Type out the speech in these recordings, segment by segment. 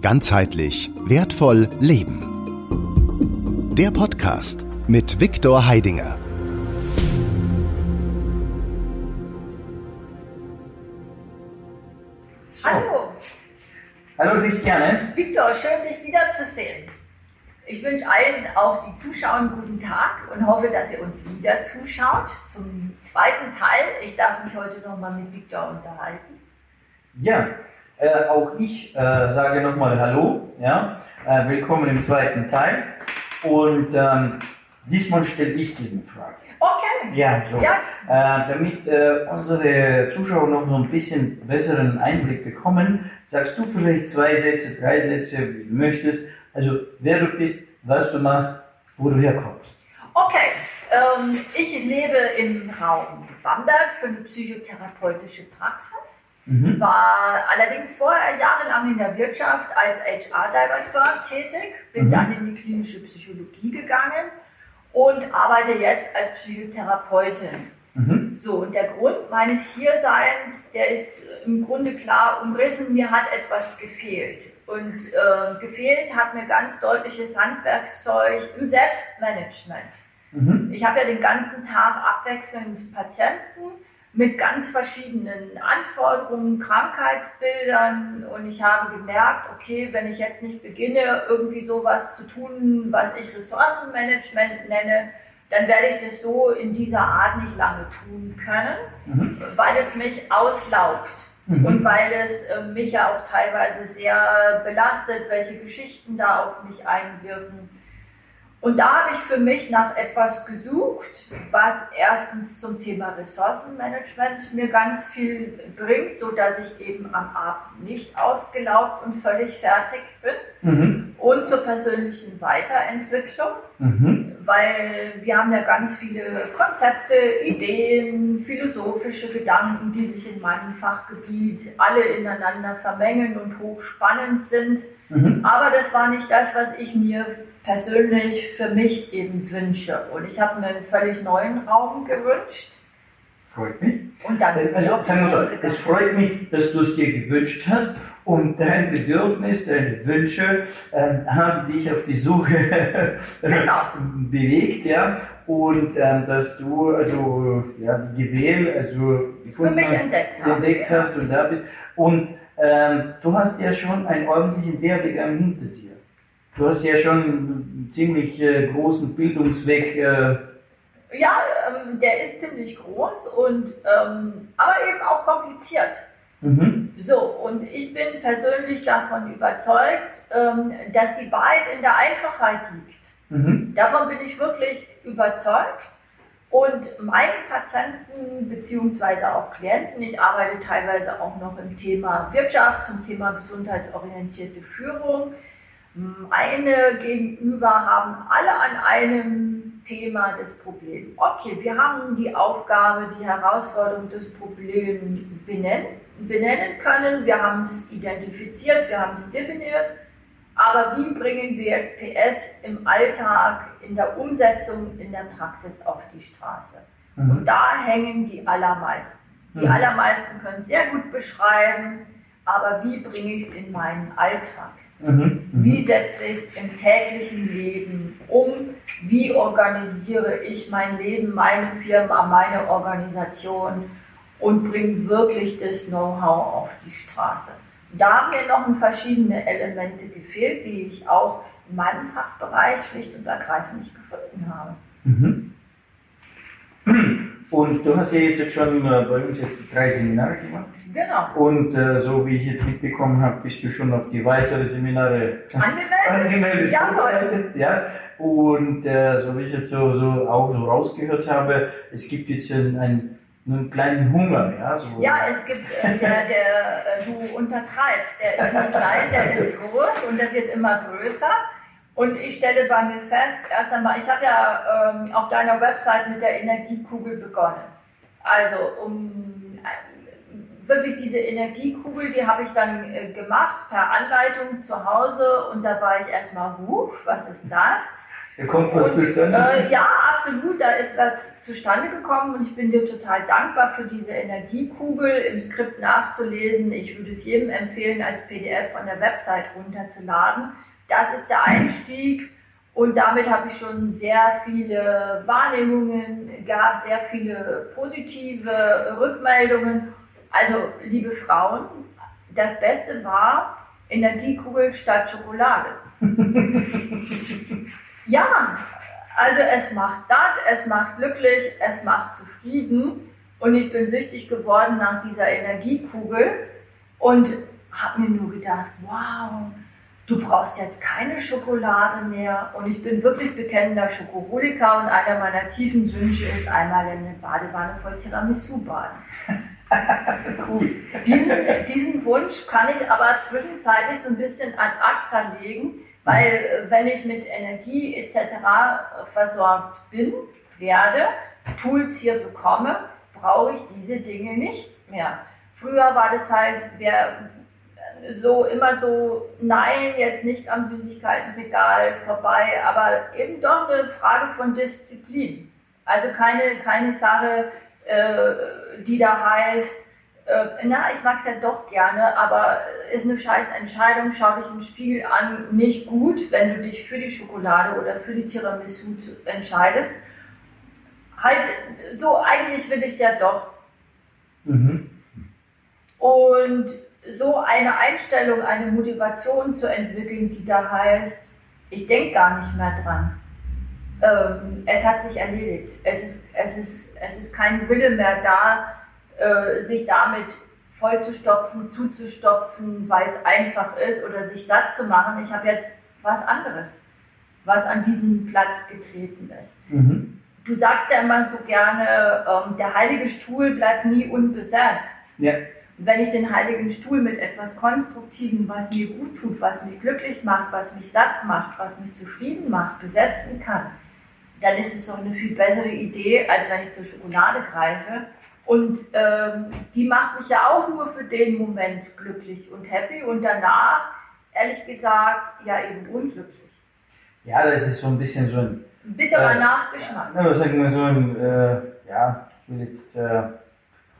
Ganzheitlich wertvoll leben. Der Podcast mit Viktor Heidinger. Hallo, Hallo Christiane. Viktor, schön dich wiederzusehen. Ich wünsche allen, auch die Zuschauer, einen guten Tag und hoffe, dass ihr uns wieder zuschaut zum zweiten Teil. Ich darf mich heute nochmal mit Viktor unterhalten. Ja, äh, auch ich äh, sage nochmal Hallo. Ja, äh, willkommen im zweiten Teil. Und ähm, diesmal stelle ich dir eine Frage. Okay. Ja, so. Ja. Äh, damit äh, unsere Zuschauer noch so ein bisschen besseren Einblick bekommen, sagst du vielleicht zwei Sätze, drei Sätze, wie du möchtest. Also wer du bist, was du machst, wo du herkommst. Okay, ähm, ich lebe im Raum Bamberg für eine psychotherapeutische Praxis. Mhm. War allerdings vorher jahrelang in der Wirtschaft als HR-Direktor tätig, bin Mhm. dann in die klinische Psychologie gegangen und arbeite jetzt als Psychotherapeutin. Mhm. So, und der Grund meines Hierseins, der ist im Grunde klar umrissen, mir hat etwas gefehlt. Und äh, gefehlt hat mir ganz deutliches Handwerkszeug im Selbstmanagement. Mhm. Ich habe ja den ganzen Tag abwechselnd Patienten mit ganz verschiedenen Anforderungen, Krankheitsbildern und ich habe gemerkt, okay, wenn ich jetzt nicht beginne, irgendwie sowas zu tun, was ich Ressourcenmanagement nenne, dann werde ich das so in dieser Art nicht lange tun können, Mhm. weil es mich auslaugt. Mhm. Und weil es äh, mich ja auch teilweise sehr belastet, welche Geschichten da auf mich einwirken. Und da habe ich für mich nach etwas gesucht, was erstens zum Thema Ressourcenmanagement mir ganz viel bringt, so dass ich eben am Abend nicht ausgelaugt und völlig fertig bin. Mhm. Und zur persönlichen Weiterentwicklung, Mhm. weil wir haben ja ganz viele Konzepte, Ideen, philosophische Gedanken, die sich in meinem Fachgebiet alle ineinander vermengen und hochspannend sind. Mhm. Aber das war nicht das, was ich mir persönlich für mich eben wünsche. Und ich habe mir einen völlig neuen Raum gewünscht. Freut mich. Und dann Also, sagen wir so, es freut mich, dass du es dir gewünscht hast und dein Bedürfnis, deine Wünsche ähm, haben dich auf die Suche Genau. bewegt, ja, und ähm, dass du also ja die Gewähl, also für mich entdeckt entdeckt hast und da bist und ähm, du hast ja schon einen ordentlichen Werdegang hinter dir. Du hast ja schon einen ziemlich äh, großen Bildungsweg. Äh, Ja, ähm, der ist ziemlich groß und ähm, aber eben auch kompliziert. mhm. So, und ich bin persönlich davon überzeugt, ähm, dass die Wahrheit in der Einfachheit liegt. Mhm. Davon bin ich wirklich überzeugt. Und meine Patienten beziehungsweise auch Klienten, ich arbeite teilweise auch noch im Thema Wirtschaft, zum Thema gesundheitsorientierte Führung. Meine Gegenüber haben alle an einem Thema das Problem. Okay, wir haben die Aufgabe, die Herausforderung des Problems benennen, benennen können, wir haben es identifiziert, wir haben es definiert, aber wie bringen wir jetzt PS im Alltag, in der Umsetzung, in der Praxis auf die Straße? Und Mhm. da hängen die allermeisten. Die Mhm. allermeisten können sehr gut beschreiben, aber wie bringe ich es in meinen Alltag? Mhm. Wie setze ich es im täglichen Leben um? Wie organisiere ich mein Leben, meine Firma, meine Organisation und bringe wirklich das Know-how auf die Straße? Da haben mir noch verschiedene Elemente gefehlt, die ich auch in meinem Fachbereich schlicht und ergreifend nicht gefunden habe. Mhm. Und du hast ja jetzt schon äh, bei uns jetzt drei Seminare gemacht. Genau. Und äh, so wie ich jetzt mitbekommen habe, bist du schon auf die weitere Seminare Angemeldet? angemeldet. Jawohl. Ja. Und äh, so wie ich jetzt so, so auch so rausgehört habe, es gibt jetzt einen, einen, einen kleinen Hunger. Ja, so. Ja, es gibt, äh, der, der, äh, du untertreibst, der ist nicht klein, der ist groß und der wird immer größer. Und ich stelle bei mir fest, erst einmal, ich habe ja ähm, auf deiner Website mit der Energiekugel begonnen. Also um wirklich diese Energiekugel, die habe ich dann äh, gemacht per Anleitung zu Hause und da war ich erstmal, huch, was ist das? Da kommt was Und, zustande? Äh, ja, absolut, da ist was zustande gekommen und ich bin dir total dankbar für diese Energiekugel im Skript nachzulesen. Ich würde es jedem empfehlen, als PDF von der Website runterzuladen. Das ist der Einstieg und damit habe ich schon sehr viele Wahrnehmungen gehabt, sehr viele positive Rückmeldungen. Also, liebe Frauen, das Beste war Energiekugel statt Schokolade. ja, also es macht satt, es macht glücklich, es macht zufrieden und ich bin süchtig geworden nach dieser Energiekugel und habe mir nur gedacht, wow, du brauchst jetzt keine Schokolade mehr und ich bin wirklich bekennender Schokoholiker und einer meiner tiefen Wünsche ist einmal in eine Badewanne voll Tiramisu baden. cool. Diesen, diesen Wunsch kann ich aber zwischenzeitlich so ein bisschen ad acta legen, weil äh, wenn ich mit Energie etc. versorgt bin, werde, Tools hier bekomme, brauche ich diese Dinge nicht mehr. Früher war das halt, wer so immer so, nein, jetzt nicht am Süßigkeitenregal vorbei, aber eben doch eine Frage von Disziplin. Also keine, keine Sache, äh, die da heißt, äh, na, ich mag es ja doch gerne, aber ist eine scheiß Entscheidung, schau dich im Spiegel an, nicht gut, wenn du dich für die Schokolade oder für die Tiramisu entscheidest. Halt, so eigentlich will ich es ja doch. Mhm. Und so eine Einstellung, eine Motivation zu entwickeln, die da heißt, ich denke gar nicht mehr dran. Ähm, es hat sich erledigt. Es ist, es, ist, es ist kein Wille mehr da, äh, sich damit vollzustopfen, zuzustopfen, weil es einfach ist oder sich satt zu machen. Ich habe jetzt was anderes, was an diesen Platz getreten ist. Mhm. Du sagst ja immer so gerne, ähm, der heilige Stuhl bleibt nie unbesetzt. Ja. wenn ich den heiligen Stuhl mit etwas Konstruktivem, was mir gut tut, was mich glücklich macht, was mich satt macht, was mich zufrieden macht, besetzen kann, dann ist es doch eine viel bessere Idee, als wenn ich zur Schokolade greife. Und ähm, die macht mich ja auch nur für den Moment glücklich und happy und danach, ehrlich gesagt, ja eben unglücklich. Ja, das ist so ein bisschen so ein, bitterer Äh, Nachgeschmack. na, was sagen wir so ein, äh, ja, ich will jetzt, äh,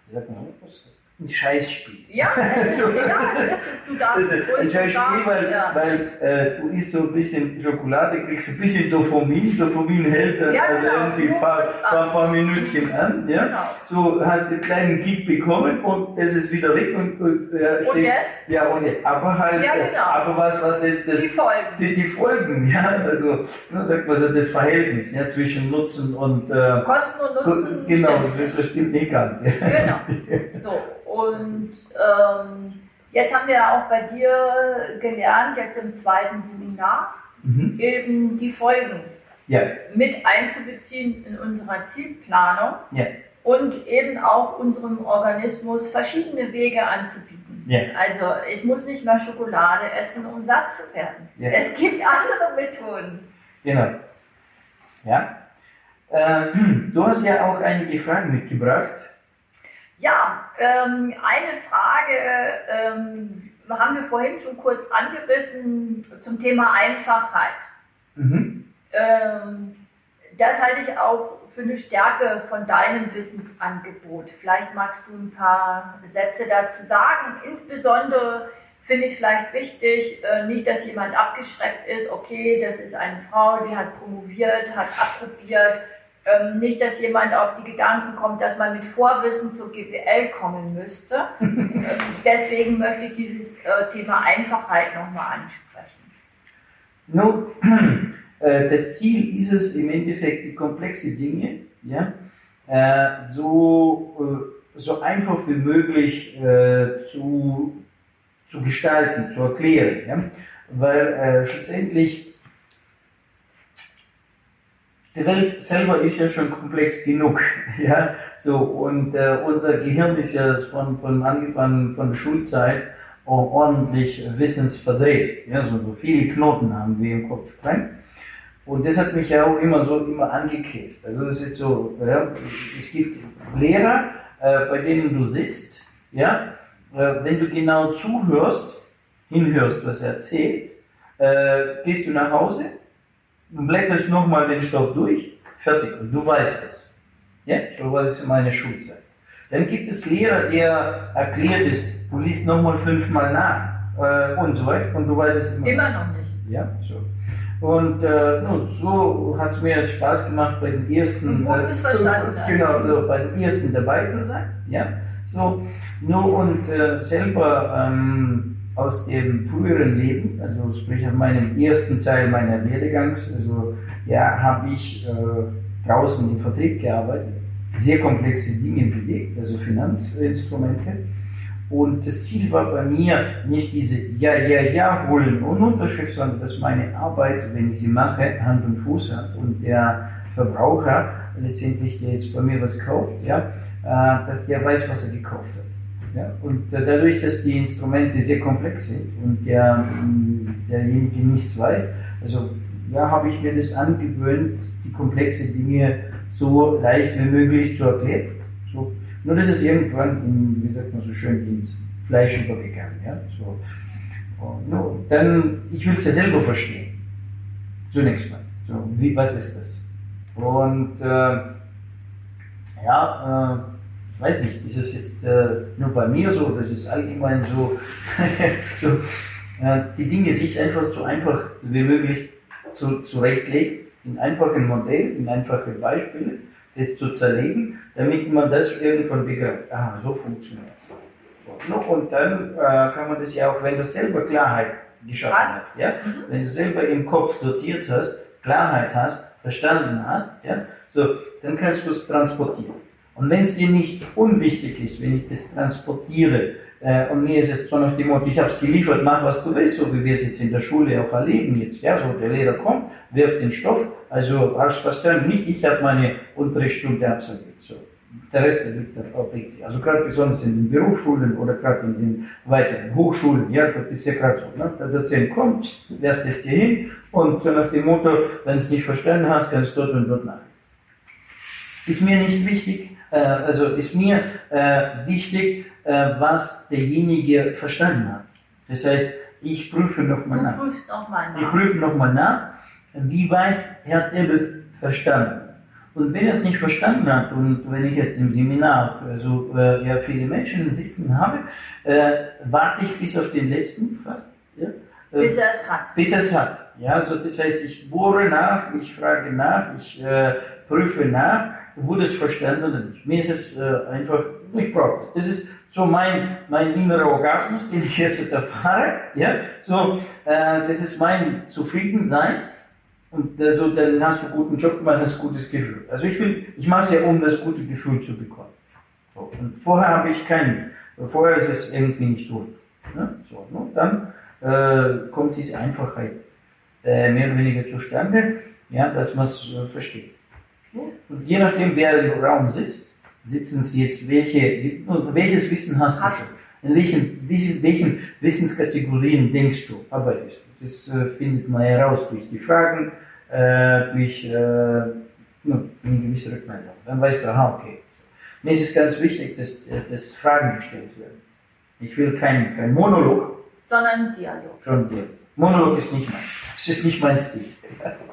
wie sagt man, was ist das? Ein Scheißspiel. Ja, das ist, So. ja, das ist, du darfst Das ist ruhig ein Scheißspiel, weil, ja. weil äh, du isst so ein bisschen Schokolade, kriegst ein bisschen Dopamin, Dopamin hält dann Ja, also genau, irgendwie ein paar, paar, paar Minütchen an, ja. Genau. So hast du einen kleinen Kick bekommen und es ist wieder weg und, und, äh, Und jetzt? Ja, und jetzt. Aber halt, Ja, äh, genau. aber was, was jetzt das, Die Folgen. die, die Folgen, ja, also, na, sagt man so, das Verhältnis, ja, zwischen Nutzen und, äh, Kosten und Nutzen. genau, das stimmt nicht ganz, ja. Genau. So, und ähm, jetzt haben wir ja auch bei dir gelernt, jetzt im zweiten Seminar, Mhm. eben die Folgen Ja, mit einzubeziehen in unserer Zielplanung ja, und eben auch unserem Organismus verschiedene Wege anzubieten. ja. Also ich muss nicht mehr Schokolade essen, um satt zu werden. Es gibt andere Methoden. Genau. Ja. Ähm, du hast ja auch einige Fragen mitgebracht. Ja, ähm, eine Frage ähm, haben wir vorhin schon kurz angerissen zum Thema Einfachheit. Mhm. Ähm, das halte ich auch für eine Stärke von deinem Wissensangebot. Vielleicht magst du ein paar Sätze dazu sagen. Insbesondere finde ich vielleicht wichtig, äh, nicht, dass jemand abgeschreckt ist, okay, das ist eine Frau, die hat promoviert, hat approbiert. Ähm, nicht, dass jemand auf die Gedanken kommt, dass man mit Vorwissen zur GWL kommen müsste. ähm, deswegen möchte ich dieses äh, Thema Einfachheit nochmal ansprechen. Nun, äh, das Ziel ist es im Endeffekt, die komplexe Dinge ja, äh, so, äh, so einfach wie möglich äh, zu, zu gestalten, zu erklären. Ja? Weil äh, schlussendlich die Welt selber ist ja schon komplex genug, ja, so, und äh, unser Gehirn ist ja von, von angefangen von der Schulzeit auch ordentlich wissensverdreht, ja, so, so viele Knoten haben wir im Kopf drin. Und das hat mich ja auch immer so immer angekäst. Also das ist so, ja, es gibt Lehrer, äh, bei denen du sitzt, ja, äh, wenn du genau zuhörst, hinhörst, was er erzählt, äh, gehst du nach Hause du blätterst nochmal den Stoff durch, fertig, und du weißt es. Ja, so war das in meiner Schulzeit. Dann gibt es Lehrer, der erklärt es, du liest nochmal fünfmal nach äh, und so weiter und du weißt es immer, immer noch nicht. Ja, so. Und äh, nun, so hat es mir Spaß gemacht, bei den ersten, äh, genau, so, bei den ersten dabei zu sein. Ja, so, nur und äh, selber ähm, aus dem früheren Leben, also sprich auf meinem ersten Teil meiner Werdegangs, also ja, habe ich äh, draußen im Vertrieb gearbeitet, sehr komplexe Dinge bewegt, also Finanzinstrumente. Und das Ziel war bei mir nicht diese Ja, Ja, Ja holen und Unterschrift, sondern dass meine Arbeit, wenn ich sie mache, Hand und Fuß hat und der Verbraucher letztendlich, der jetzt bei mir was kauft, ja, äh, dass der weiß, was er gekauft hat. Ja? Und äh, dadurch, dass die Instrumente sehr komplex sind und der, mm, derjenige nichts weiß, also ja, habe ich mir das angewöhnt, die komplexen Dinge so leicht wie möglich zu erklären. So nur das ist irgendwann in, wie sagt man so schön, ins Fleisch übergegangen. Ja? So. Und, no, dann, ich will es ja selber verstehen. Zunächst mal. So, wie, was ist das? Und äh, ja, äh, weiß nicht, ist es jetzt äh, nur bei mir so, das ist allgemein so, so äh, die Dinge sich einfach so einfach wie möglich zu, zurechtlegen, in einfachen Modellen, in einfachen Beispielen das zu zerlegen, damit man das irgendwann begreift. Ah, so funktioniert es. Und dann äh, kann man das ja auch, wenn du selber Klarheit geschaffen hast, ja? Mhm. wenn du selber im Kopf sortiert hast, Klarheit hast, verstanden hast, ja? so, dann kannst du es transportieren. Und wenn es dir nicht unwichtig ist, wenn ich das transportiere, äh, und mir ist es so nach dem Motto, ich habe es geliefert, mach was du willst, so wie wir es jetzt in der Schule auch erleben jetzt. Ja, so der Lehrer kommt, wirft den Stoff, also hast verstanden, nicht ich habe meine Unterrichtsstunde absolviert. So. Der Rest liegt auf richtig. Also gerade besonders in den Berufsschulen oder gerade in den weiteren Hochschulen, ja, das ist ja gerade so. Ne? Der Dozent kommt, werft es dir hin und so nach dem Motto, wenn es nicht verstanden hast, kannst du dort und dort nach. Ist mir nicht wichtig, also ist mir äh, wichtig, äh, was derjenige verstanden hat. Das heißt, ich prüfe nochmal nach. Noch nach. Ich prüfe nochmal nach, wie weit hat er das verstanden. Und wenn er es nicht verstanden hat, und wenn ich jetzt im Seminar also, äh, ja, viele Menschen sitzen habe, äh, warte ich bis auf den letzten fast. Ja? Äh, bis er es hat. Bis er es hat. Ja, also das heißt, ich bohre nach, ich frage nach, ich äh, prüfe nach, wurde es verstanden oder nicht. Mir ist es äh, einfach, ich brauche es. Das ist so mein, mein innerer Orgasmus, den ich jetzt erfahre. Ja? So, äh, das ist mein Zufriedensein. Und also, dann hast du einen guten Job gemacht, hast ein gutes Gefühl. Also ich ich mache es ja, um das gute Gefühl zu bekommen. So, und vorher habe ich keinen, vorher ist es irgendwie nicht gut. Ne? So, ne? Dann äh, kommt diese Einfachheit äh, mehr oder weniger zustande, ja, dass man es äh, versteht. Und je nachdem, wer im Raum sitzt, sitzen Sie jetzt, welche, welches Wissen hast du schon? In welchen, welchen Wissenskategorien denkst du, arbeitest du? Das äh, findet man heraus durch die Fragen, äh, durch äh, eine gewisse Rückmeldung. Dann weißt du, aha, okay. Mir ist es ganz wichtig, dass, äh, dass Fragen gestellt werden. Ich will kein, kein Monolog, sondern Dialog. Schon Dialog. Monolog ist nicht mein, es ist nicht mein Stil.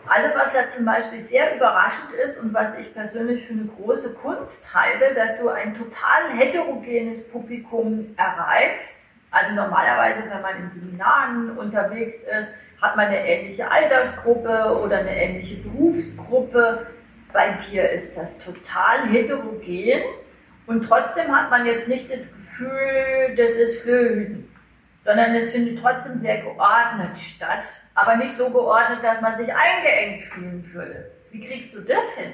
Also was ja zum Beispiel sehr überraschend ist und was ich persönlich für eine große Kunst halte, dass du ein total heterogenes Publikum erreichst. Also normalerweise, wenn man in Seminaren unterwegs ist, hat man eine ähnliche Altersgruppe oder eine ähnliche Berufsgruppe. Bei dir ist das total heterogen und trotzdem hat man jetzt nicht das Gefühl, das ist für sondern es findet trotzdem sehr geordnet statt, aber nicht so geordnet, dass man sich eingeengt fühlen würde. Wie kriegst du das hin?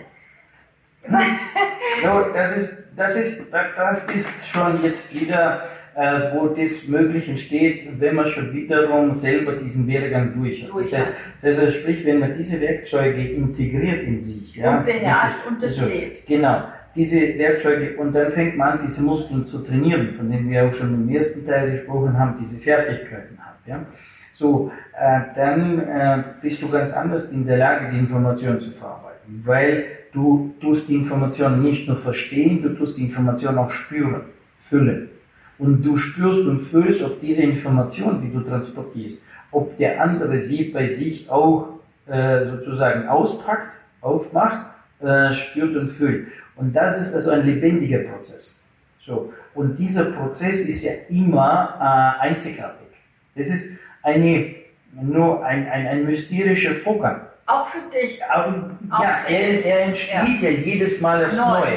no, das ist, das ist, das ist schon jetzt wieder, äh, wo das möglich entsteht, wenn man schon wiederum selber diesen Werdegang durch hat. Durch das, heißt, das heißt, sprich, wenn man diese Werkzeuge integriert in sich, ja, und beherrscht und das also, lebt. Genau diese Werkzeuge und dann fängt man an, diese Muskeln zu trainieren, von denen wir auch schon im ersten Teil gesprochen haben, diese Fertigkeiten hat. Ja? So, äh, dann äh, bist du ganz anders in der Lage, die Information zu verarbeiten, weil du tust die Information nicht nur verstehen, du tust die Information auch spüren, füllen. Und du spürst und fühlst, ob diese Information, die du transportierst, ob der andere sie bei sich auch äh, sozusagen auspackt, aufmacht, äh, spürt und fühlt. Und das ist also ein lebendiger Prozess. So. Und dieser Prozess ist ja immer äh, einzigartig. Es ist eine, nur ein, ein, ein mysterischer Vorgang. Auch für dich. Aber, ja, er, er entsteht ja. ja. jedes Mal aufs Neu.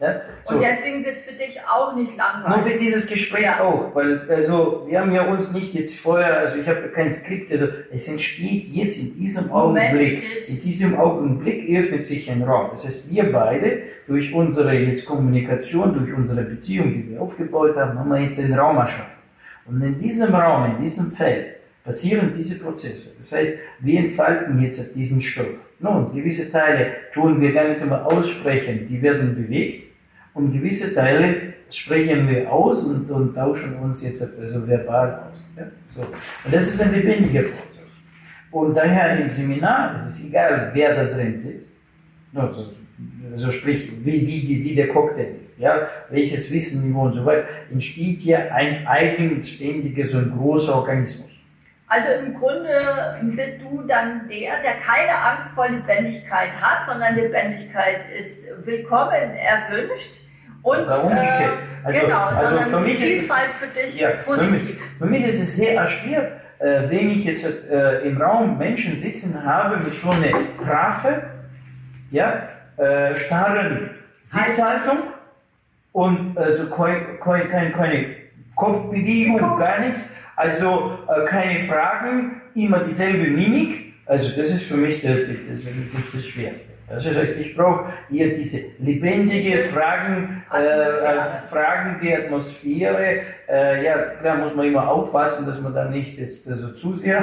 Ja? So. Und deswegen wird es für dich auch nicht langweilig. Nur für dieses Gespräch ja. auch, weil also wir haben ja uns nicht jetzt vorher, also ich habe kein Skript, also es entsteht jetzt in diesem Augenblick, in diesem Augenblick öffnet sich ein Raum. Das heißt, wir beide durch unsere jetzt Kommunikation, durch unsere Beziehung, die wir aufgebaut haben, haben wir jetzt einen Raum erschaffen. Und in diesem Raum, in diesem Feld passieren diese Prozesse. Das heißt, wir entfalten jetzt diesen Stoff. Nun, gewisse Teile tun wir gar nicht immer aussprechen, die werden bewegt und gewisse Teile sprechen wir aus und, und tauschen uns jetzt also verbal aus. Ja? So. Und das ist ein lebendiger Prozess. Und daher im Seminar ist es egal, wer da drin sitzt. Also, also sprich, wie, wie, wie der Cocktail ist, ja, welches Wissenniveau und so weiter, entsteht hier ein eigenständiger, so ein großer Organismus. Also im Grunde bist du dann der, der keine Angst vor Lebendigkeit hat, sondern Lebendigkeit ist willkommen, erwünscht und Oder umgekehrt. Äh, also, genau, also für mich Vielfalt ist es, für dich ja, positiv. Für mich, für mich, ist es sehr schwer, äh, wenn ich jetzt äh, im Raum Menschen sitzen habe mit so einer Traffe, ja, äh, starren Sitzhaltung und also keine, keine, keine Kopfbewegung, gar nichts, also äh, keine Fragen, immer dieselbe Mimik. Also das ist für mich das, das, das, das Schwerste. Also ich brauche eher diese lebendige Fragen, äh, äh, fragende Atmosphäre. Äh, ja, klar muss man immer aufpassen, dass man dann nicht jetzt so also zu sehr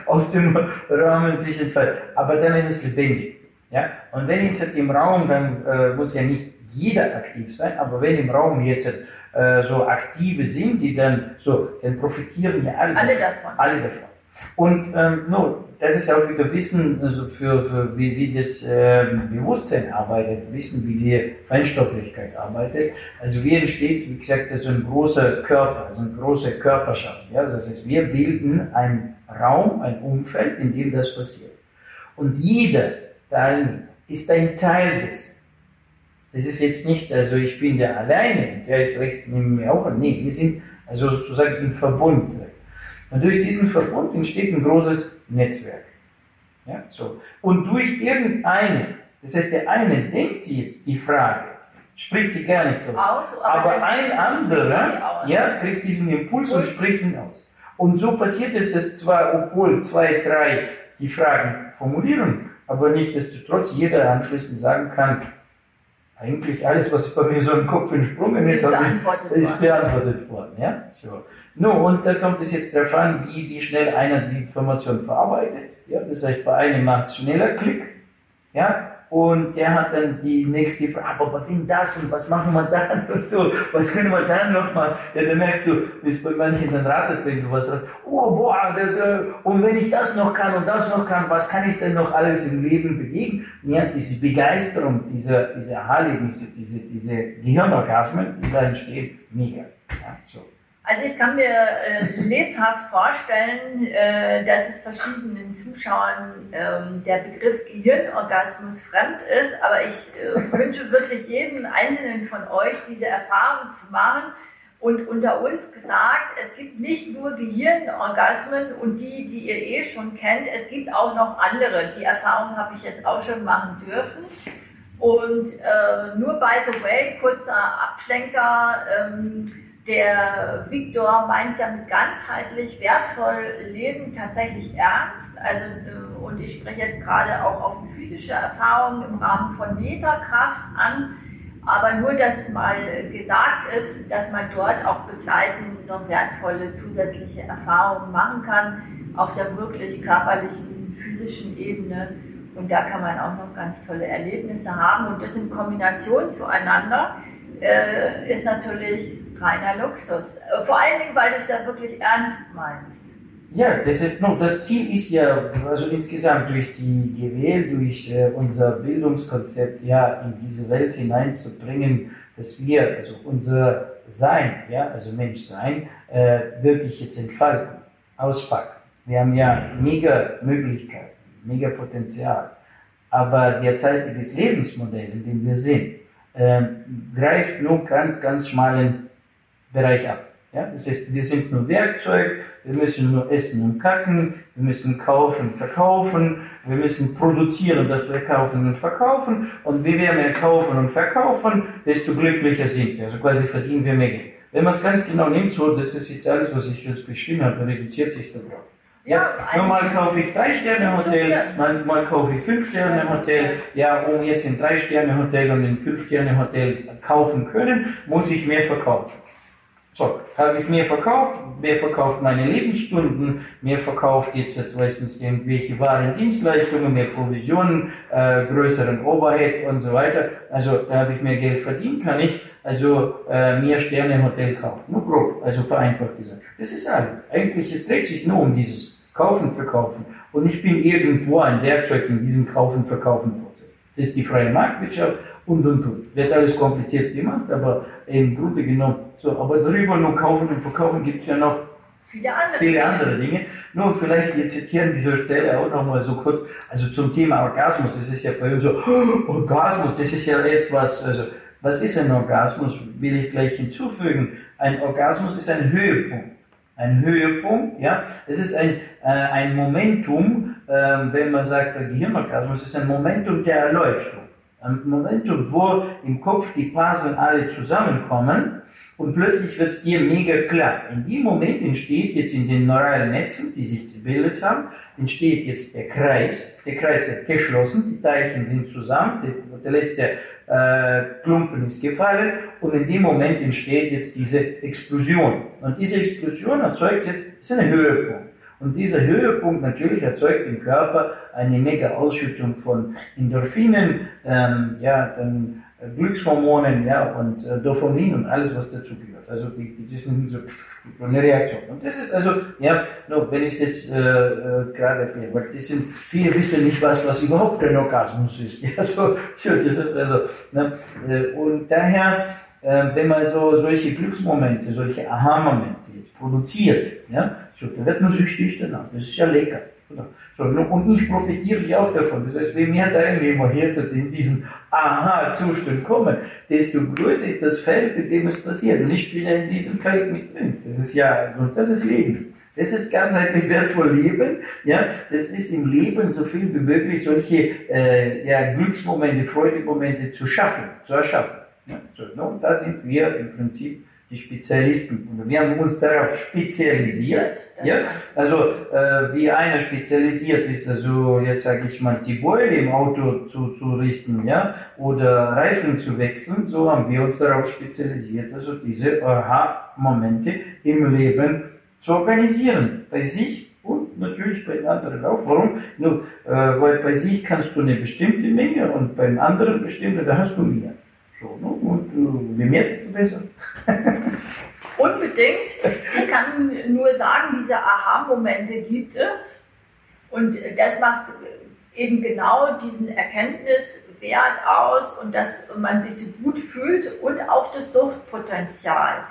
aus dem Rahmen sich entfällt. Aber dann ist es lebendig. Ja? Und wenn jetzt im Raum, dann äh, muss ja nicht jeder aktiv sein, aber wenn im Raum jetzt äh, so aktive sind, die dann so, dann profitieren ja alle, alle davon. Alle davon. Und ähm, no, das ist auch wieder Wissen, also für, für wie, wie das äh, Bewusstsein arbeitet, Wissen, wie die Feinstofflichkeit arbeitet. Also wie entsteht, wie gesagt, so ein großer Körper, so eine große Körperschaft. Ja? Das heißt, wir bilden einen Raum, ein Umfeld, in dem das passiert. Und jeder Teilnehmer ist ein Teil dessen. Das ist jetzt nicht, also ich bin der alleine, der ist rechts neben mir auch. Nee, wir sind also sozusagen im Verbund. Und durch diesen Verbund entsteht ein großes Netzwerk. Ja, so. Und durch irgendeine, das heißt, der eine denkt jetzt die Frage, spricht sie gar nicht aus, aus aber, aber ein anderer ja, kriegt diesen Impuls und spricht ihn aus. Und so passiert es, dass zwar, obwohl zwei, drei die Fragen formulieren, aber nicht desto trotz jeder anschließend sagen kann, eigentlich alles, was bei mir so im Kopf entsprungen ist, ist beantwortet, ist beantwortet worden. Ja? So. No, und da kommt es jetzt darauf an, wie, wie schnell einer die Information verarbeitet. Ja? Das heißt, bei einem macht es schneller Klick, ja? Und der hat dann die nächste Frage, aber was denn das und was machen wir dann und so, was können wir dann nochmal? Ja, da merkst du, ist bei manchen dann ratet, wenn du was sagst, oh boah, das, äh, und wenn ich das noch kann und das noch kann, was kann ich denn noch alles im Leben bewegen? Ja, diese Begeisterung, diese, diese Aha-Erlebnisse, diese, diese Gehirnorgasmen, die da entstehen, mega. Ja, so. Also ich kann mir äh, lebhaft vorstellen, äh, dass es verschiedenen Zuschauern ähm, der Begriff Gehirnorgasmus fremd ist, aber ich äh, wünsche wirklich jedem Einzelnen von euch diese Erfahrung zu machen. Und unter uns gesagt, es gibt nicht nur Gehirnorgasmen und die, die ihr eh schon kennt, es gibt auch noch andere. Die Erfahrung habe ich jetzt auch schon machen dürfen. Und äh, nur by the way, kurzer Abschlenker. Ähm, der Viktor meint ja mit ganzheitlich wertvoll Leben tatsächlich ernst. Also, äh, und ich spreche jetzt gerade auch auf physische Erfahrungen im Rahmen von Meterkraft an. Aber nur, dass es mal gesagt ist, dass man dort auch begleitend noch wertvolle zusätzliche Erfahrungen machen kann auf der wirklich körperlichen, physischen Ebene. Und da kann man auch noch ganz tolle Erlebnisse haben. Und das in Kombination zueinander äh, ist natürlich reiner Luxus. Äh, vor allen Dingen, weil du es ja wirklich ernst meinst. Ja, das ist no, das Ziel ist ja, also insgesamt durch die GWL, durch äh, unser Bildungskonzept ja in diese Welt hineinzubringen, dass wir also unser Sein, ja, also Menschsein, äh, wirklich jetzt entfalten, auspacken. Wir haben ja mega Möglichkeiten. mega Potenzial. Aber derzeitiges Lebensmodell, in dem wir sind, äh, greift nur ganz, ganz schmalen Bereich ab. Ja? Das heißt, wir sind nur Werkzeug, wir müssen nur essen und kacken, wir müssen kaufen, verkaufen, wir müssen produzieren, das wir kaufen und verkaufen. Und je mehr wir kaufen und verkaufen, desto glücklicher sind wir. Also quasi verdienen wir mehr Geld. Wenn man es ganz genau nimmt, so, das ist jetzt alles, was ich jetzt beschrieben habe, reduziert sich darauf. Ja, nur mal kaufe ich drei Sterne Hotel, mal, mal kaufe ich fünf Sterne Hotel. Ja, um jetzt in drei Sterne Hotel und in fünf Sterne Hotel kaufen können, muss ich mehr verkaufen. So, habe ich mehr verkauft, mehr verkauft meine Lebensstunden, mehr verkauft jetzt meistens irgendwelche Waren, Dienstleistungen, mehr Provisionen, äh, größeren Overhead und so weiter. Also da habe ich mehr Geld verdient, kann ich also äh, mehr Sterne im Hotel kaufen. Nur grob, also vereinfacht gesagt. Das ist alles. Eigentlich, es dreht sich nur um dieses Kaufen, Verkaufen. Und ich bin irgendwo ein Werkzeug in diesem Kaufen, Verkaufen Prozess. Das ist die freie Marktwirtschaft und und und. Wird alles kompliziert gemacht, aber im Grunde genommen so. Aber darüber nur kaufen und verkaufen gibt es ja noch viele andere, viele andere Dinge. Nur vielleicht jetzt hier an dieser Stelle auch noch mal so kurz, also zum Thema Orgasmus, das ist ja bei uns so, Orgasmus, das ist ja etwas, also was ist ein Orgasmus, will ich gleich hinzufügen. Ein Orgasmus ist ein Höhepunkt. Ein Höhepunkt, ja, es ist ein, äh, ein Momentum, äh, wenn man sagt, der Gehirnorgasmus ist ein Momentum der Erleuchtung. Ein Momentum, wo im Kopf die Phasen alle zusammenkommen und plötzlich wird es dir mega klar. In dem Moment entsteht jetzt in den neuralen Netzen, die sich gebildet haben, entsteht jetzt der Kreis. Der Kreis wird geschlossen, die Teilchen sind zusammen, der, der letzte äh, Klumpen ist gefallen und in dem Moment entsteht jetzt diese Explosion. Und diese Explosion erzeugt jetzt, ist ein Höhepunkt. Und dieser Höhepunkt natürlich erzeugt im Körper eine mega Ausschüttung von Endorphinen, ähm, ja, dann Glückshormonen, ja, und äh, Dopamin und alles, was dazu gehört. Also die, die, das sind so eine Reaktion. Und das ist also, ja, no, wenn ich es jetzt äh, äh, gerade erkläre, weil das sind, viele wissen nicht, was, was überhaupt ein Orgasmus ist. Ja, so, so das ist also, ne, äh, und daher, äh, wenn man so solche Glücksmomente, solche Aha-Momente jetzt produziert, ja, so, da wird man süchtig danach. Das ist ja lecker. So, und ich profitiere ja auch davon. Das heißt, je mehr Teilnehmer jetzt in diesen Aha-Zustand kommen, desto größer ist das Feld, in dem es passiert. Und ich bin ja in diesem Feld mit drin. Das ist ja, und das ist Leben. Das ist ganzheitlich wertvoll Leben. Ja, das ist im Leben so viel wie möglich solche äh, ja, Glücksmomente, Freudemomente zu schaffen, zu erschaffen. Ja, so, und da sind wir im Prinzip die Spezialisten. Und wir haben uns darauf spezialisiert. Ja? Also äh, wie einer spezialisiert ist, also jetzt sage ich mal, die Beule im Auto zu, zu richten ja? oder Reifen zu wechseln, so haben wir uns darauf spezialisiert, also diese Aha-Momente im Leben zu organisieren. Bei sich und natürlich bei den anderen auch. Warum? Nur, äh, weil bei sich kannst du eine bestimmte Menge und beim anderen bestimmte, da hast du mehr. So, ne? Und äh, je mehr, desto besser. Unbedingt. Ich kann nur sagen, diese Aha-Momente gibt es. Und das macht eben genau diesen Erkenntniswert aus und dass man sich so gut fühlt und auch das Suchtpotenzial.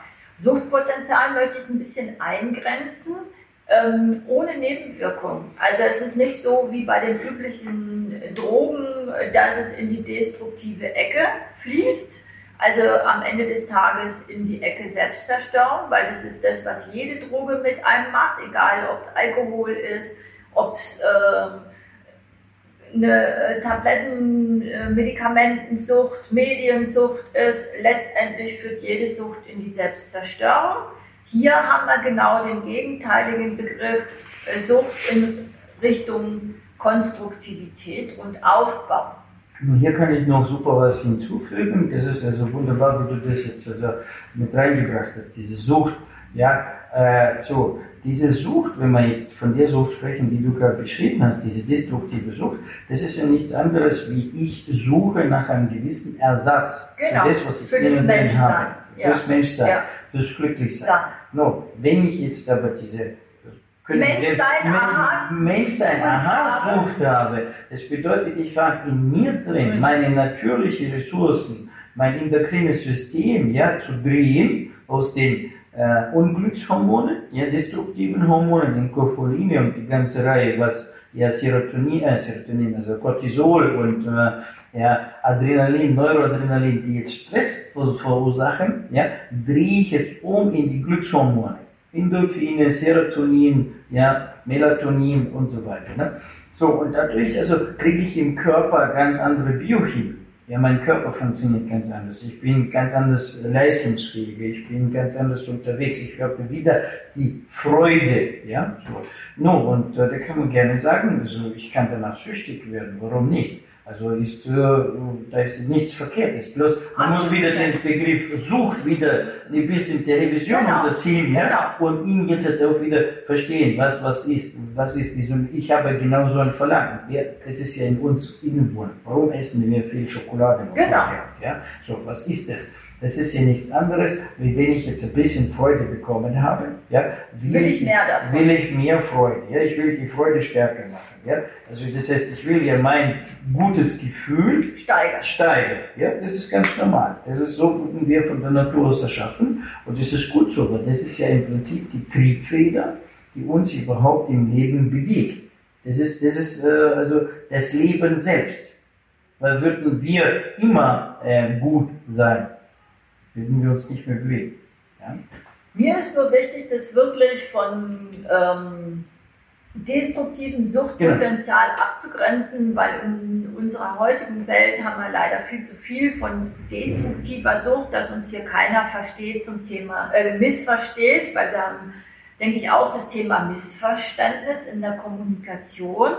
Suchtpotenzial möchte ich ein bisschen eingrenzen ähm, ohne Nebenwirkung. Also es ist nicht so wie bei den üblichen Drogen, dass es in die destruktive Ecke fließt, also am Ende des Tages in die Ecke Selbstzerstörung, weil das ist das, was jede Droge mit einem macht, egal ob es Alkohol ist, ob es äh, eine Tabletten, äh, Medikamentensucht, Mediensucht ist, letztendlich führt jede Sucht in die Selbstzerstörung. Hier haben wir genau den gegenteiligen Begriff äh, Sucht in Richtung Konstruktivität und Aufbau. Hier kann ich noch super was hinzufügen. Das ist also wunderbar, wie du das jetzt also mit reingebracht hast, diese Sucht. Ja, äh, so, diese Sucht, wenn wir jetzt von der Sucht sprechen, die du gerade beschrieben hast, diese destruktive Sucht, das ist ja nichts anderes, wie ich suche nach einem gewissen Ersatz genau, für das, was ich für das Menschsein. habe. Ja. Fürs Menschsein, ja. fürs Glücklichsein. Ja. No, wenn ich jetzt aber diese Menschsein, aha. Menschsein, aha, Sucht habe, das bedeutet, ich fange in mir drin, mhm. meine natürlichen Ressourcen, mein endokrines System, ja, zu drehen aus den äh, Unglückshormonen, ja, destruktiven Hormonen, den Kofoline und die ganze Reihe, was ja Serotonin, äh, Serotonin, also Cortisol und äh, ja, Adrenalin, Neuroadrenalin, die jetzt Stress verursachen, ja, drehe ich es um in die Glückshormone. Endorphine, Serotonin, ja, Melatonin und so weiter. Ne? So, und dadurch also kriege ich im Körper ganz andere Biochemie. Ja, mein Körper funktioniert ganz anders. Ich bin ganz anders leistungsfähig. Ich bin ganz anders unterwegs. Ich habe wieder die Freude. Ja, so. No, und äh, da kann man gerne sagen, also ich kann danach süchtig werden. Warum nicht? Also ist, äh, da ist nichts Verkehrtes. Bloß man muss wieder den Begriff Sucht wieder ein bisschen der Revision genau. unterziehen ja? Genau. und ihn jetzt halt auch wieder verstehen, was, was ist, was ist diese, ich habe genau so ein Verlangen. Ja, es ist ja in uns innewohnen. Warum essen wir viel Schokolade? Genau. Ja? So, was ist das? Das ist ja nichts anderes, wie wenn ich jetzt ein bisschen Freude bekommen habe. Ja, will, will ich mehr davon. Will ich mehr Freude. Ja, ich will die Freude stärker machen. Ja, also das heißt, ich will ja mein gutes Gefühl steigern. steigern. Ja, das ist ganz normal. Das ist so, wurden wir von der Natur aus erschaffen und das ist gut so, weil das ist ja im Prinzip die Triebfeder, die uns überhaupt im Leben bewegt. Das ist, das ist äh, also das Leben selbst. Weil würden wir immer äh, gut sein, würden wir uns nicht mehr bewegen. Ja? Mir ist nur wichtig, dass wirklich von ähm, destruktiven Suchtpotenzial genau. abzugrenzen, weil in unserer heutigen Welt haben wir leider viel zu viel von destruktiver Sucht, dass uns hier keiner versteht zum Thema, äh, missversteht, weil wir haben, denke ich, auch das Thema Missverständnis in der Kommunikation.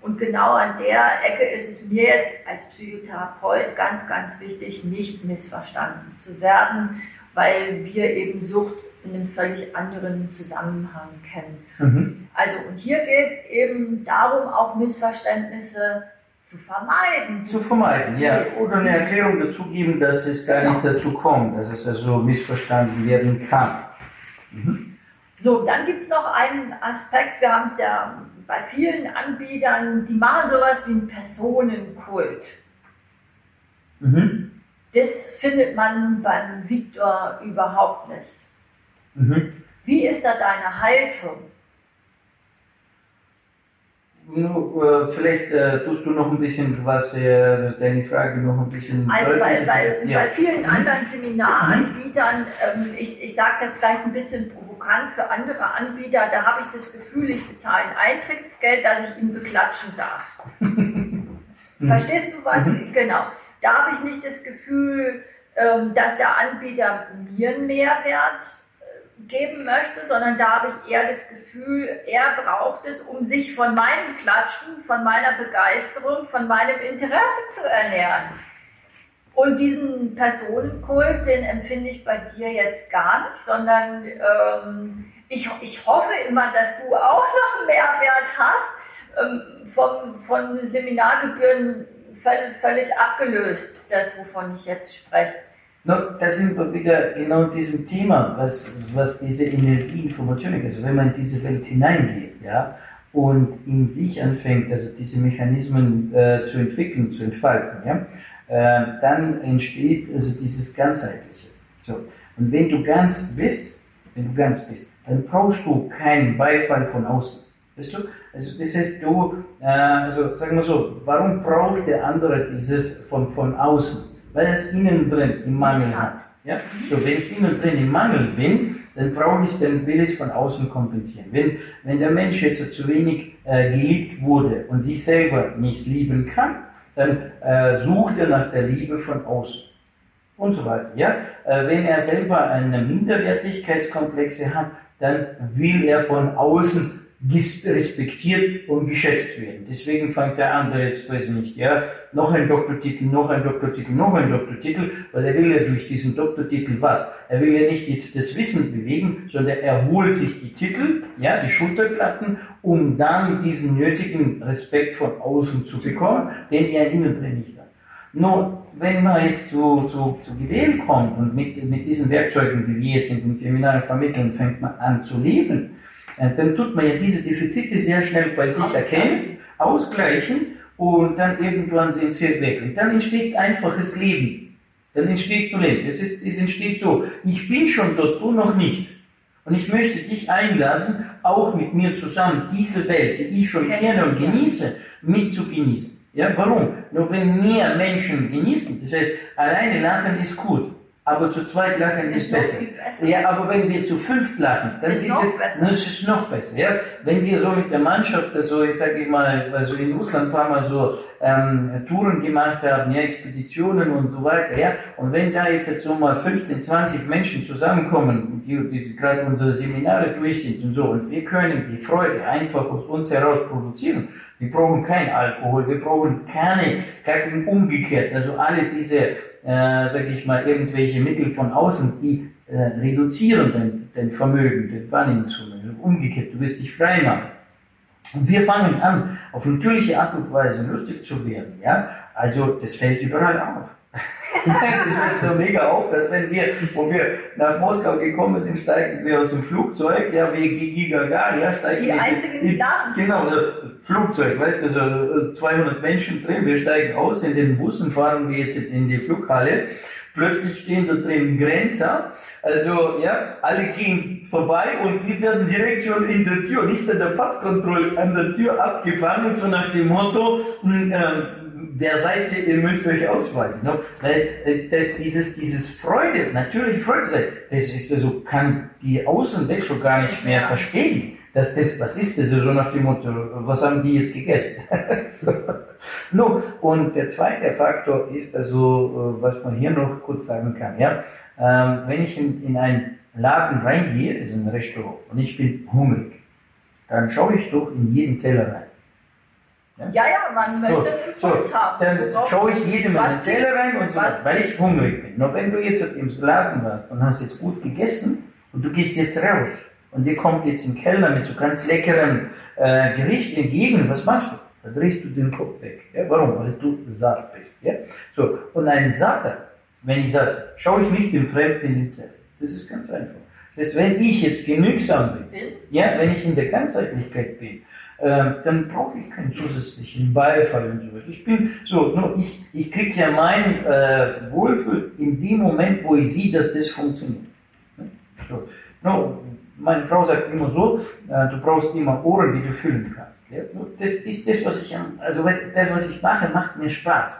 Und genau an der Ecke ist es mir jetzt als Psychotherapeut ganz, ganz wichtig, nicht missverstanden zu werden, weil wir eben Sucht in einem völlig anderen Zusammenhang kennen. Mhm. Also, und hier geht es eben darum, auch Missverständnisse zu vermeiden. Zu vermeiden, ja. Oder eine Erklärung dazu geben, dass es gar genau. nicht dazu kommt, dass es also missverstanden werden kann. Mhm. So, dann gibt es noch einen Aspekt, wir haben es ja bei vielen Anbietern, die machen sowas wie einen Personenkult. Mhm. Das findet man beim Victor überhaupt nicht. Mhm. Wie ist da deine Haltung? Nur, vielleicht äh, tust du noch ein bisschen was, äh, deine Frage noch ein bisschen. Also bei, bei, ja. bei vielen anderen Seminaranbietern, ähm, ich, ich sage das vielleicht ein bisschen provokant für andere Anbieter, da habe ich das Gefühl, ich bezahle ein Eintrittsgeld, dass ich ihn beklatschen darf. Verstehst du was? Mhm. Genau. Da habe ich nicht das Gefühl, ähm, dass der Anbieter mir einen Mehrwert geben möchte, sondern da habe ich eher das Gefühl, er braucht es, um sich von meinem Klatschen, von meiner Begeisterung, von meinem Interesse zu ernähren. Und diesen Personenkult, den empfinde ich bei dir jetzt gar nicht, sondern ähm, ich, ich hoffe immer, dass du auch noch Mehrwert hast, ähm, vom, von Seminargebühren völlig abgelöst, das, wovon ich jetzt spreche. No, da sind wir wieder genau in diesem Thema, was, was diese Energieinformation ist. Also wenn man in diese Welt hineingeht, ja, und in sich anfängt, also diese Mechanismen äh, zu entwickeln, zu entfalten, ja, äh, dann entsteht also dieses Ganzheitliche. So. Und wenn du ganz bist, wenn du ganz bist, dann brauchst du keinen Beifall von außen. Weißt du? Also das heißt, du, äh, also sagen wir so, warum braucht der andere dieses von, von außen? Weil er es innen drin im Mangel hat. Ja? So, wenn ich innen drin im Mangel bin, dann brauche ich, dann will ich es von außen kompensieren. Wenn, wenn der Mensch jetzt zu wenig äh, geliebt wurde und sich selber nicht lieben kann, dann äh, sucht er nach der Liebe von außen. Und so weiter. Ja? Äh, wenn er selber eine Minderwertigkeitskomplexe hat, dann will er von außen respektiert und geschätzt werden. Deswegen fängt der an, der jetzt weiß ich nicht, ja, noch ein Doktortitel, noch ein Doktortitel, noch ein Doktortitel, weil er will ja durch diesen Doktortitel was? Er will ja nicht jetzt das Wissen bewegen, sondern er holt sich die Titel, ja, die Schulterplatten, um dann diesen nötigen Respekt von außen zu bekommen, den er innen drin nicht hat. Nun, wenn man jetzt zu, zu, zu Gewählen kommt und mit, mit diesen Werkzeugen, die wir jetzt in den Seminaren vermitteln, fängt man an zu leben, dann tut man ja diese Defizite sehr schnell bei sich erkennen, ausgleichen und dann irgendwann sind sie weg. Und dann entsteht einfaches Leben. Dann entsteht nur Leben. Es, ist, es entsteht so, ich bin schon dort, du noch nicht. Und ich möchte dich einladen, auch mit mir zusammen diese Welt, die ich schon kenne und genieße, mit zu genießen. Ja, warum? Nur wenn mehr Menschen genießen, das heißt, alleine lachen ist gut. Aber zu zweit lachen ist, ist besser. besser. Ja, aber wenn wir zu fünft lachen, dann ist, es, dann ist es noch besser. Ja? Wenn wir so mit der Mannschaft, also jetzt sage ich mal, also in Russland ein paar Mal so ähm, Touren gemacht haben, ja, Expeditionen und so weiter, ja, und wenn da jetzt, jetzt so mal 15, 20 Menschen zusammenkommen, die, die gerade unsere Seminare durch sind und so, und wir können die Freude einfach aus uns heraus produzieren. Wir brauchen kein Alkohol, wir brauchen keine, gar kein umgekehrt, also alle diese äh, sage ich mal, irgendwelche Mittel von außen, die äh, reduzieren dein, dein Vermögen, dein Wahrnehmungsvermögen. Umgekehrt, du wirst dich frei machen. Und wir fangen an, auf natürliche Art und Weise lustig zu werden. Ja? Also das fällt überall auf. das fällt so mega auf, dass wenn wir, wo wir nach Moskau gekommen sind, steigen wir aus dem Flugzeug, ja, wie Gigi Gaga, ja, steigen die wir. Die einzigen, die da. Genau, Flugzeug, weißt du, so 200 Menschen drin, wir steigen aus, in den Bussen fahren wir jetzt in die Flughalle, plötzlich stehen da drin Grenzer, also ja, alle gehen vorbei und wir werden direkt schon in der Tür, nicht an der Passkontrolle, an der Tür abgefangen, so nach dem Motto, äh, der Seite, ihr müsst euch ausweisen. Ne? Weil äh, das, dieses, dieses Freude, natürlich Freude das ist also, kann die Außenwelt schon gar nicht mehr verstehen dass das, was ist das, so nach dem Motto, was haben die jetzt gegessen? so. no, und der zweite Faktor ist also, äh, was man hier noch kurz sagen kann, ja, ähm, wenn ich in, in einen Laden reingehe, also ein Restaurant, und ich bin hungrig, dann schaue ich doch in jeden Teller rein. Ja, ja, ja man möchte so, so, haben. Dann schaue ich jedem in den Teller rein und so weil ich hungrig bin. Nur wenn du jetzt im Laden warst und hast jetzt gut gegessen und du gehst jetzt raus, und dir kommt jetzt ein Kellner mit so ganz leckeren äh, Gericht entgegen, was machst du? Da drehst du den Kopf weg. Ja? Warum? Weil du satt bist. Ja? So, und ein Satter, wenn ich sage, schaue ich nicht dem Fremden in den Teller. Das ist ganz einfach. Das heißt, wenn ich jetzt genügsam bin, ja, wenn ich in der Ganzheitlichkeit bin, äh, dann brauche ich keinen zusätzlichen Beifall und so weiter. Ich bin so, nur ich, ich kriege ja mein äh, Wohlfühl in dem Moment, wo ich sehe, dass das funktioniert. So. No, meine Frau sagt immer so, äh, du brauchst immer Ohren, die du füllen kannst. Ja? Das ist das, was ich, also das, was ich mache, macht mir Spaß.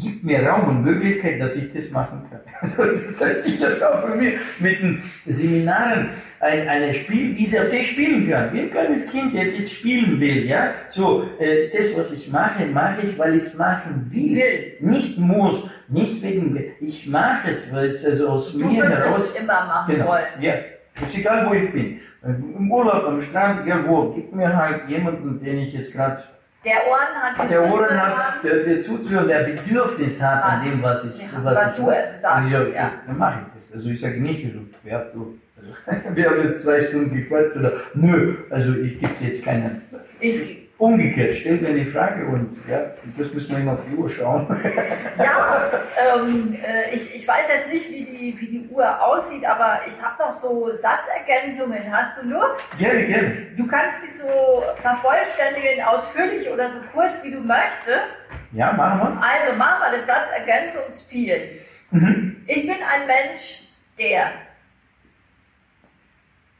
Gibt mir Raum und Möglichkeit, dass ich das machen kann. Also das heißt, ich erschaffe mir mit den Seminaren ein, eine Spielwiese, auf der ich spielen kann. Wie ein kleines Kind, das jetzt spielen will. Ja? So, äh, das, was ich mache, mache ich, weil ich es machen will. Nicht muss, nicht wegen, ich mache es, weil es also aus du mir heraus... Es immer machen genau, wollen. Ja, ist egal, wo ich bin. Im Urlaub, am Strand, irgendwo, gibt mir halt jemanden, den ich jetzt gerade. Der Ohren hat. Der Ohren hat, der, der zuzuhören, der Bedürfnis hat an dem, was ich, ja, was, was ich du sagst. Ja, ja. Dann mache ich das. Also ich sage nicht, wer, du, also, wir haben jetzt zwei Stunden gequatscht oder nö, also ich gebe jetzt keine. Ich, Umgekehrt, stell mir eine Frage und ja, das müssen wir immer auf die Uhr schauen. ja, ähm, äh, ich, ich weiß jetzt nicht, wie die, wie die Uhr aussieht, aber ich habe noch so Satzergänzungen. Hast du Lust? Gerne, gerne. Du kannst sie so vervollständigen, ausführlich oder so kurz, wie du möchtest. Ja, machen wir. Also machen wir das Satzergänzungsspiel. Mhm. Ich bin ein Mensch, der.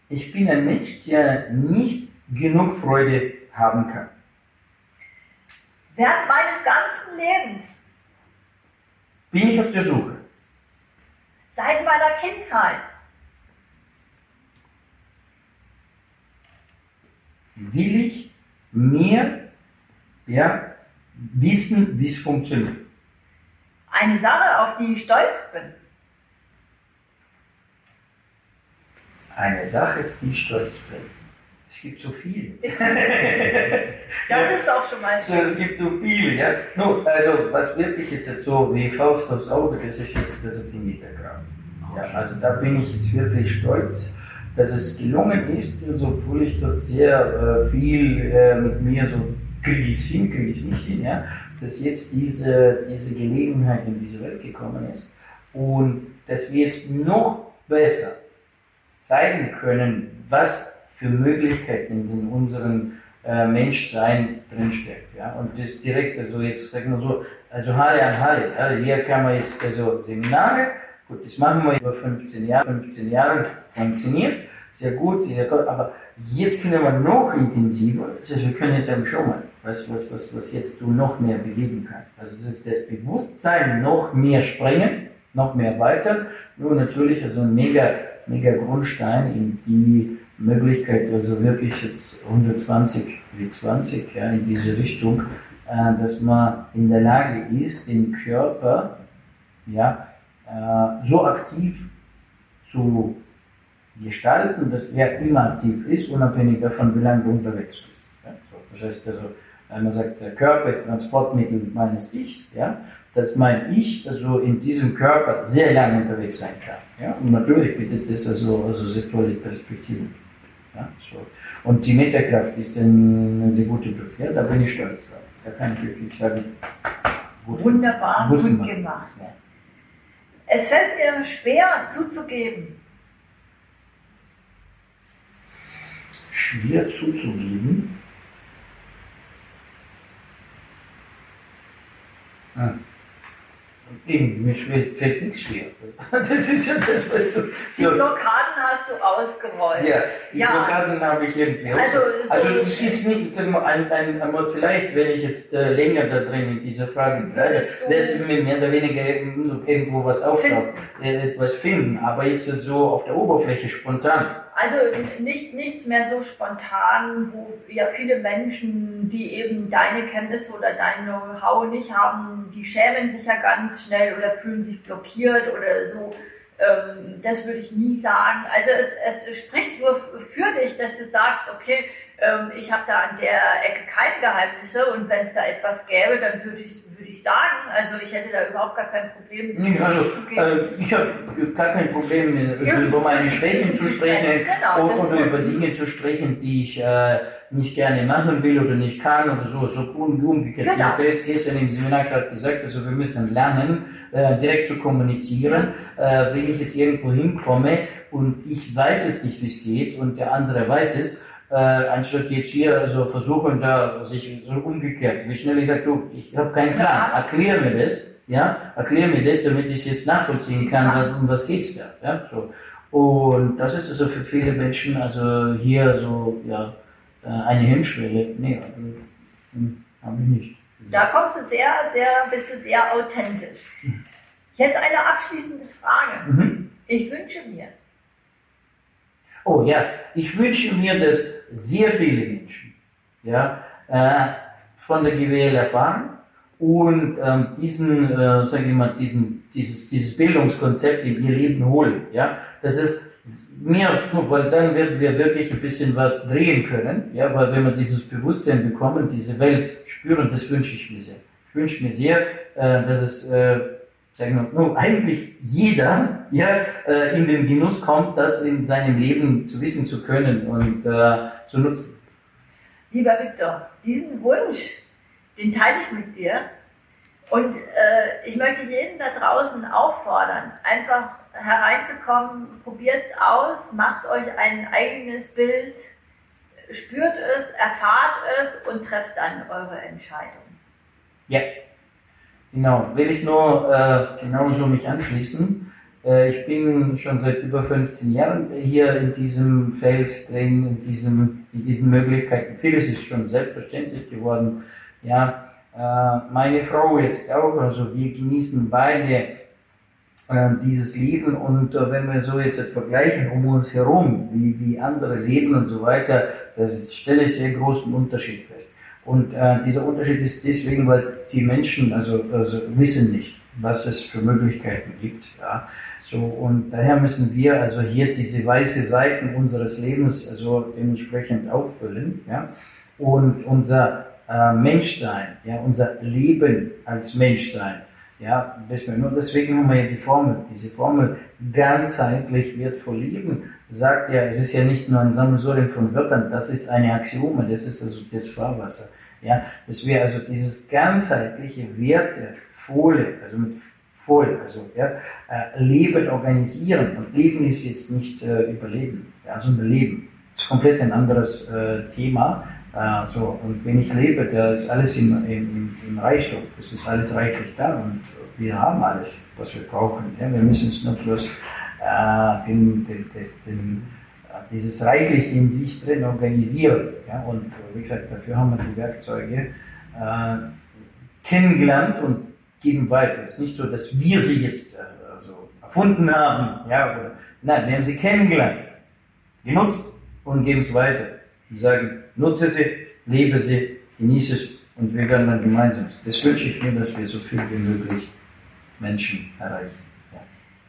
Ich bin ein Mensch, der nicht genug Freude haben kann. Während meines ganzen Lebens bin ich auf der Suche. Seit meiner Kindheit will ich mehr ja, wissen, wie es funktioniert. Eine Sache, auf die ich stolz bin. Eine Sache, auf die ich stolz bin. Es gibt so viel. das ist auch schon mal schön. Es gibt so viel, ja. No, also, was wirklich jetzt so wie Faust aufs Auge, das ist jetzt das Metergramm. Ja, also da bin ich jetzt wirklich stolz, dass es gelungen ist, also, obwohl ich dort sehr äh, viel äh, mit mir so kriege ich es hin, kriege ich nicht hin, ja, dass jetzt diese, diese Gelegenheit in diese Welt gekommen ist und dass wir jetzt noch besser zeigen können, was für Möglichkeiten in unserem äh, Menschsein drinsteckt. Ja? Und das direkt, also jetzt sagen wir so, also Halle an Halle. Ja? Hier kann man jetzt also Seminare, gut, das machen wir über 15 Jahre, 15 Jahre funktioniert. sehr gut, sehr gut, aber jetzt können wir noch intensiver, das heißt, wir können jetzt einfach schon mal, was, was, was, was jetzt du noch mehr bewegen kannst. Also das ist das Bewusstsein noch mehr sprengen, noch mehr weiter, nur natürlich also ein mega, mega Grundstein in die Möglichkeit, also wirklich jetzt 120 wie 20, ja, in diese Richtung, äh, dass man in der Lage ist, den Körper, ja, äh, so aktiv zu gestalten, dass er immer aktiv ist, unabhängig davon, wie lange du unterwegs bist. Ja? Das heißt also, wenn man sagt, der Körper ist Transportmittel meines Ich, ja, dass mein Ich also in diesem Körper sehr lange unterwegs sein kann. Ja? Und natürlich bietet das also, also sehr tolle Perspektiven. Ja? So. Und die Metakraft ist eine sehr gute Brücke. Ja? Da bin ich stolz drauf. Da kann ich wirklich sagen, gut, wunderbar, gut, gut gemacht. Ja. Es fällt mir schwer zuzugeben, schwer zuzugeben. Ah. Eben, mir fällt nichts schwer. Das ist ja das, was du. Die Blockaden hast du ausgerollt. Ja, die ja. Blockaden habe ich irgendwie also, so also du siehst nicht, sag mal, ein, ein, ein, vielleicht, wenn ich jetzt äh, länger da drin in dieser Frage bleibe, werde mir mehr oder weniger irgendwo was auftauchen, äh, etwas finden. Aber jetzt so auf der Oberfläche spontan also nicht, nichts mehr so spontan, wo ja viele Menschen, die eben deine Kenntnisse oder dein Know-how nicht haben, die schämen sich ja ganz schnell oder fühlen sich blockiert oder so. Ähm, das würde ich nie sagen. Also es, es spricht nur für dich, dass du sagst, okay, ähm, ich habe da an der Ecke keine Geheimnisse und wenn es da etwas gäbe, dann würde ich, würde ich sagen, also ich hätte da überhaupt gar kein Problem. Nee, also, äh, ich habe gar kein Problem, ja. über meine Schwächen zu sprechen genau, oder über Dinge zu sprechen, die ich äh, nicht gerne machen will oder nicht kann oder so, so umgekehrt. Genau. Ich habe das gestern im Seminar gerade gesagt, also wir müssen lernen, äh, direkt zu kommunizieren. Äh, wenn ich jetzt irgendwo hinkomme und ich weiß es nicht, wie es geht und der andere weiß es, äh, anstatt jetzt hier also versuchen, da sich so umgekehrt, wie schnell ich sage, du, ich habe keinen Plan, erklär mir das, ja, erklär mir das, damit ich es jetzt nachvollziehen kann, was, um was geht's da, ja, so. Und das ist also für viele Menschen, also hier so, ja, äh, eine Hemmschwelle, nee, also, hm, habe ich nicht. Da kommst du sehr, sehr, bist du sehr authentisch. Ich hätte eine abschließende Frage. Mhm. Ich wünsche mir, Oh ja, ich wünsche mir, dass sehr viele Menschen ja, äh, von der GWL erfahren und ähm, diesen, äh, sage ich mal, diesen, dieses, dieses Bildungskonzept in ihr Leben holen. Ja, das ist mehr, weil dann werden wir wirklich ein bisschen was drehen können. Ja, weil wenn wir dieses Bewusstsein bekommen, diese Welt spüren, das wünsche ich mir sehr. Ich wünsche mir sehr, äh, dass es äh, sagen wir, nur eigentlich jeder ja, äh, in den Genuss kommt, das in seinem Leben zu wissen zu können und äh, zu nutzen. Lieber Viktor, diesen Wunsch, den teile ich mit dir. Und äh, ich möchte jeden da draußen auffordern, einfach hereinzukommen, probiert es aus, macht euch ein eigenes Bild, spürt es, erfahrt es und trefft dann eure Entscheidung. Ja. Genau, will ich nur äh, genauso mich anschließen. Äh, ich bin schon seit über 15 Jahren hier in diesem Feld drin, in, diesem, in diesen Möglichkeiten. Vieles ist schon selbstverständlich geworden. Ja, äh, meine Frau jetzt auch, also wir genießen beide äh, dieses Leben und äh, wenn wir so jetzt vergleichen um uns herum, wie, wie andere leben und so weiter, das stelle ich sehr großen Unterschied fest. Und äh, dieser Unterschied ist deswegen, weil die Menschen also, also wissen nicht, was es für Möglichkeiten gibt. Ja. So, und daher müssen wir also hier diese weiße Seiten unseres Lebens also dementsprechend auffüllen. Ja. Und unser äh, Menschsein, ja, unser Leben als Menschsein, ja, nur deswegen haben wir ja die Formel. Diese Formel ganzheitlich wertvoll leben sagt ja, es ist ja nicht nur ein Sammelsurium von Wörtern, das ist eine Axiome, das ist also das Fahrwasser. Ja, dass wir also dieses ganzheitliche wertevolle, also mit voll, also ja, äh, Leben organisieren. Und Leben ist jetzt nicht äh, Überleben, ja, sondern Leben. Das ist komplett ein anderes äh, Thema. Äh, so, und wenn ich lebe, da ist alles im, im, im Reichtum. Das ist alles reichlich da und wir haben alles, was wir brauchen. Ja. Wir müssen es nur bloß äh, den, den, den, dieses reichlich in sich drin organisieren. Ja? Und wie gesagt, dafür haben wir die Werkzeuge äh, kennengelernt und geben weiter. Es ist nicht so, dass wir sie jetzt äh, also erfunden haben. Ja, oder, nein, wir haben sie kennengelernt, genutzt und geben es weiter. Wir sagen, nutze sie, lebe sie, genieße es und wir werden dann gemeinsam. Das wünsche ich mir, dass wir so viel wie möglich Menschen erreichen.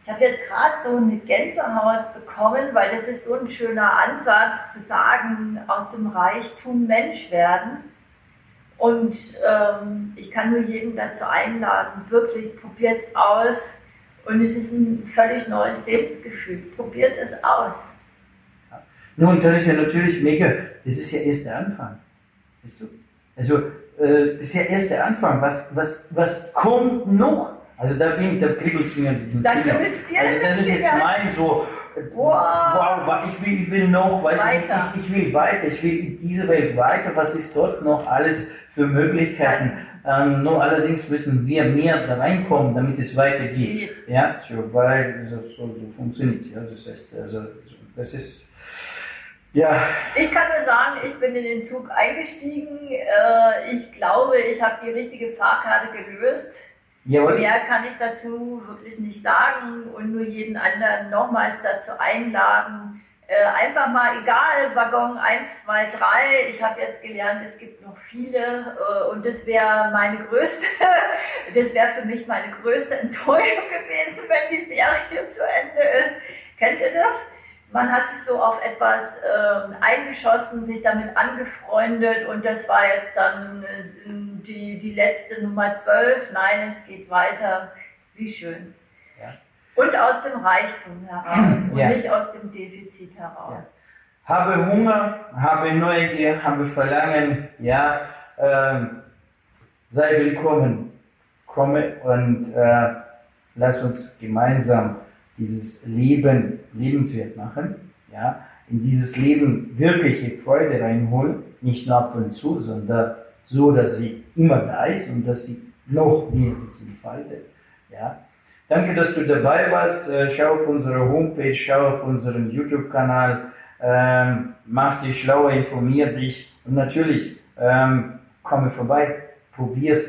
Ich habe jetzt gerade so eine Gänsehaut bekommen, weil das ist so ein schöner Ansatz zu sagen, aus dem Reichtum Mensch werden. Und ähm, ich kann nur jeden dazu einladen, wirklich probiert es aus. Und es ist ein völlig neues Lebensgefühl. Probiert es aus. Nun, das ist ja natürlich mega, das ist ja erst der Anfang. Weißt du? Also, äh, das ist ja erst der Anfang. Was, was, was kommt noch? Also da bin da kribbelt es mir den Da kribbelt's dir Also das ist jetzt mein so, wow, wow ich, will, ich will noch, weißt weiter. Du, ich, ich will weiter, ich will in diese Welt weiter, was ist dort noch alles für Möglichkeiten? Ähm, nur allerdings müssen wir mehr da reinkommen, damit es weitergeht. Ja, so, weil so, so, so funktioniert es. Ja. Das heißt, also, das ist, ja. Ich kann nur sagen, ich bin in den Zug eingestiegen. Äh, ich glaube, ich habe die richtige Fahrkarte gelöst. Jawohl. Mehr kann ich dazu wirklich nicht sagen und nur jeden anderen nochmals dazu einladen. Äh, einfach mal, egal, Waggon 1, 2, 3, ich habe jetzt gelernt, es gibt noch viele äh, und das wäre meine größte, das wäre für mich meine größte Enttäuschung gewesen, wenn die Serie zu Ende ist. Kennt ihr das? man hat sich so auf etwas äh, eingeschossen, sich damit angefreundet und das war jetzt dann äh, die, die letzte Nummer 12. Nein, es geht weiter. Wie schön. Ja. Und aus dem Reichtum heraus und ja. nicht aus dem Defizit heraus. Ja. Habe Hunger, habe Neugier, habe Verlangen, ja, äh, sei willkommen, komme und äh, lass uns gemeinsam dieses Leben lebenswert machen, ja, in dieses Leben wirkliche Freude reinholen, nicht nur ab und zu, sondern so, dass sie immer da ist und dass sie noch mehr sich entfaltet, ja. Danke, dass du dabei warst. Äh, schau auf unsere Homepage, schau auf unseren YouTube-Kanal, ähm, mach dich schlauer, informier dich und natürlich ähm, komme vorbei, probier's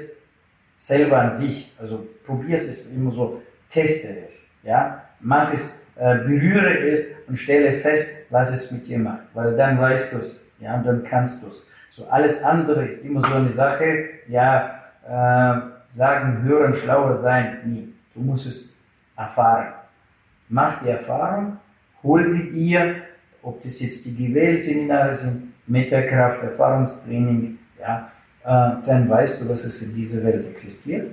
selber an sich. Also probier's es immer so, teste es, ja mach es, äh, berühre es und stelle fest, was es mit dir macht. Weil dann weißt du es, ja, dann kannst du es. So alles andere ist immer so eine Sache, ja, äh, sagen, hören, schlauer sein, nie. Du musst es erfahren. Mach die Erfahrung, hol sie dir, ob das jetzt die GWL-Seminare sind, Metakraft, Erfahrungstraining, ja, äh, dann weißt du, dass es in dieser Welt existiert.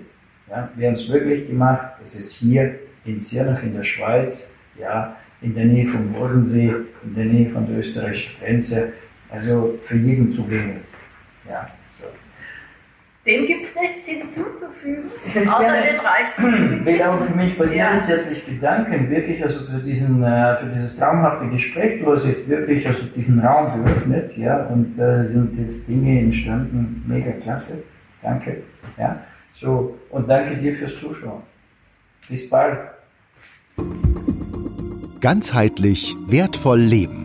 Ja, wir haben es wirklich gemacht, es ist hier in Zirnach in der Schweiz, ja, in der Nähe vom Bodensee, in der Nähe von der österreichischen Grenze, also für jeden zugänglich. Ja, so. Dem gibt es nichts hinzuzufügen, außer gerne, den Reichtum. Ich will auch mich bei dir ja. herzlich bedanken, wirklich also für, diesen, äh, für dieses traumhafte Gespräch. Du hast jetzt wirklich also diesen Raum geöffnet, ja, und äh, sind jetzt Dinge entstanden, mega klasse. Danke, ja. So, und danke dir fürs Zuschauen. Bis bald. Ganzheitlich wertvoll leben.